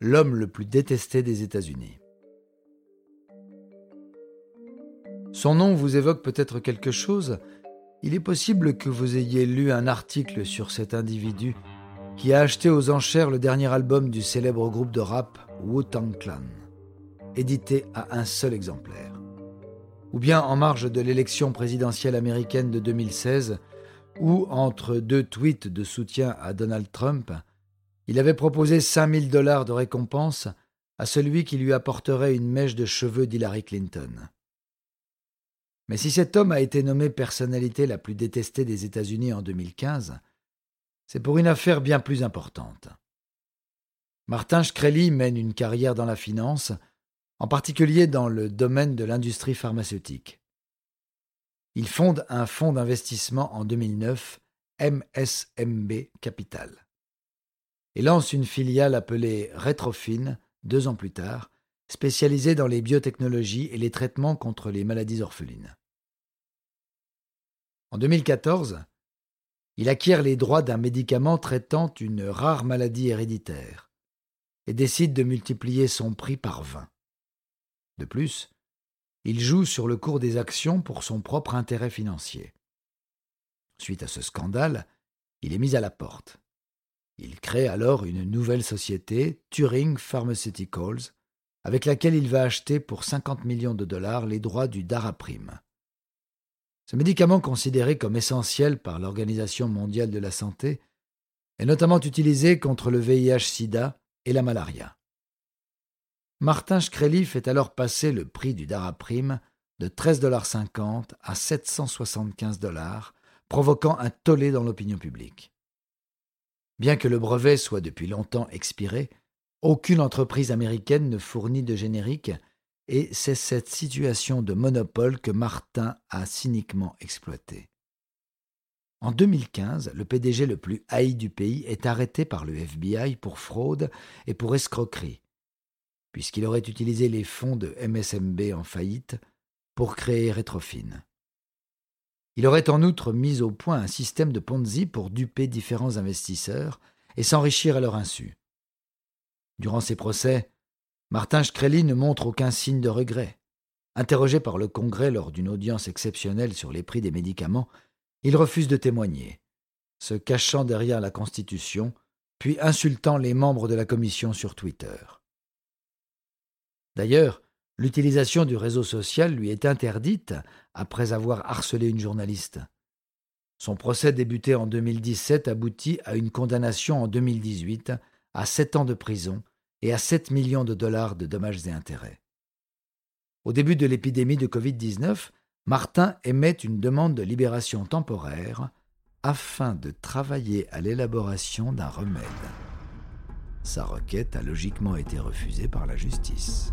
l'homme le plus détesté des États-Unis. Son nom vous évoque peut-être quelque chose Il est possible que vous ayez lu un article sur cet individu qui a acheté aux enchères le dernier album du célèbre groupe de rap Wu-Tang Clan, édité à un seul exemplaire. Ou bien en marge de l'élection présidentielle américaine de 2016, où, entre deux tweets de soutien à Donald Trump, il avait proposé 5000 dollars de récompense à celui qui lui apporterait une mèche de cheveux d'Hillary Clinton. Mais si cet homme a été nommé personnalité la plus détestée des États-Unis en 2015, c'est pour une affaire bien plus importante. Martin Shkreli mène une carrière dans la finance, en particulier dans le domaine de l'industrie pharmaceutique. Il fonde un fonds d'investissement en 2009, MSMB Capital et lance une filiale appelée Retrofin deux ans plus tard, spécialisée dans les biotechnologies et les traitements contre les maladies orphelines. En 2014, il acquiert les droits d'un médicament traitant une rare maladie héréditaire et décide de multiplier son prix par 20. De plus, il joue sur le cours des actions pour son propre intérêt financier. Suite à ce scandale, il est mis à la porte. Il crée alors une nouvelle société, Turing Pharmaceuticals, avec laquelle il va acheter pour 50 millions de dollars les droits du Daraprim. Ce médicament considéré comme essentiel par l'Organisation mondiale de la santé est notamment utilisé contre le VIH-Sida et la malaria. Martin Shkreli fait alors passer le prix du Daraprim de 13,50$ à 775 dollars, provoquant un tollé dans l'opinion publique. Bien que le brevet soit depuis longtemps expiré, aucune entreprise américaine ne fournit de générique, et c'est cette situation de monopole que Martin a cyniquement exploitée. En 2015, le PDG le plus haï du pays est arrêté par le FBI pour fraude et pour escroquerie, puisqu'il aurait utilisé les fonds de MSMB en faillite pour créer Retrofin. Il aurait en outre mis au point un système de Ponzi pour duper différents investisseurs et s'enrichir à leur insu. Durant ces procès, Martin Shkreli ne montre aucun signe de regret. Interrogé par le Congrès lors d'une audience exceptionnelle sur les prix des médicaments, il refuse de témoigner, se cachant derrière la Constitution, puis insultant les membres de la commission sur Twitter. D'ailleurs, L'utilisation du réseau social lui est interdite après avoir harcelé une journaliste. Son procès débuté en 2017 aboutit à une condamnation en 2018 à sept ans de prison et à 7 millions de dollars de dommages et intérêts. Au début de l'épidémie de Covid-19, Martin émet une demande de libération temporaire afin de travailler à l'élaboration d'un remède. Sa requête a logiquement été refusée par la justice.